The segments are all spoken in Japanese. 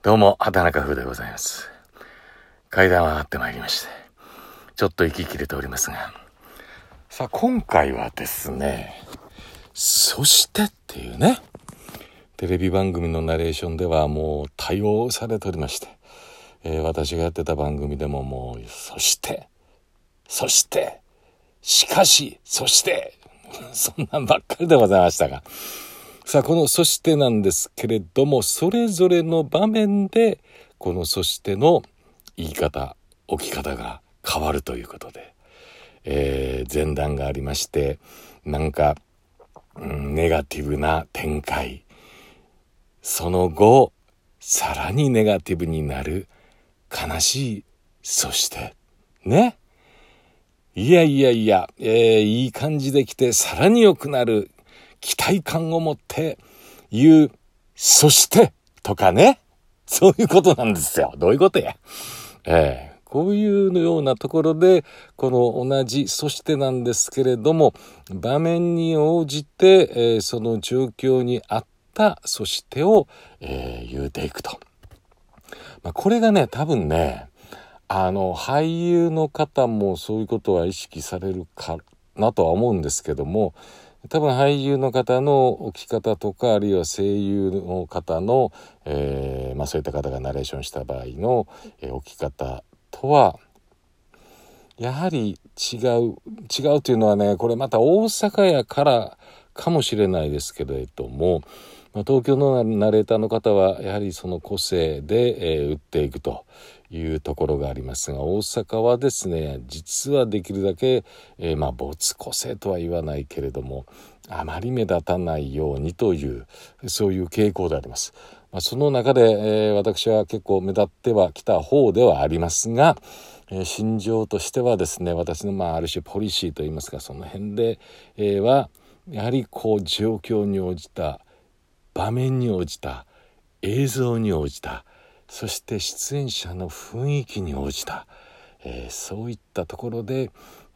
どうも、畑中風でございます。階段は上がってまいりまして、ちょっと息切れておりますが、さあ、今回はですね、そしてっていうね、テレビ番組のナレーションではもう対応されておりまして、えー私がやってた番組でももう、そして、そして、しかし、そして、そんなんばっかりでございましたが、さあこの「そして」なんですけれどもそれぞれの場面でこの「そして」の言い方置き方が変わるということで、えー前段がありましてなんか、うんネガティブな展開。その後さらにネガティブになる悲しい「そして」ね。いやいやいや、えーいい感じで来てさらに良くなる。期待感を持って言う、そしてとかね。そういうことなんですよ。どういうことや。ええこういうようなところで、この同じ、そしてなんですけれども、場面に応じて、えーその状況に合った、そしてを、えー言うていくと。まあ、これがね、多分ね、あの、俳優の方もそういうことは意識されるかなとは思うんですけども、多分俳優の方の置き方とか、あるいは声優の方の、えーまあそういった方がナレーションした場合の、えー置き方とは、やはり違う、違うというのはね、これまた大阪やからかもしれないですけれども、まあ、東京のナレーターの方はやはりその個性で、えー打っていくというところがありますが大阪はですね実はできるだけ、えーまあ没個性とは言わないけれどもあまり目立たないようにというそういう傾向であります。まあ、その中で、えー私は結構目立ってはきた方ではありますが、えー心情としてはですね私のまあある種ポリシーといいますかその辺で、えーはやはりこう状況に応じた場面に応じた映像に応じたそして出演者の雰囲気に応じた、えーそういったところで、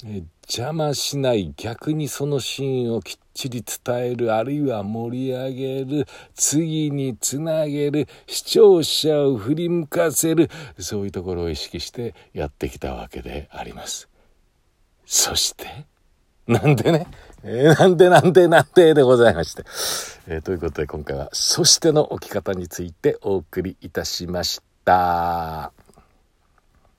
えー邪魔しない逆にそのシーンをきっちり伝えるあるいは盛り上げる次につなげる視聴者を振り向かせるそういうところを意識してやってきたわけであります。そしてなんでね、えーなんでなんでなんででございまして。えーということで今回は「そして」の置き方についてお送りいたしました。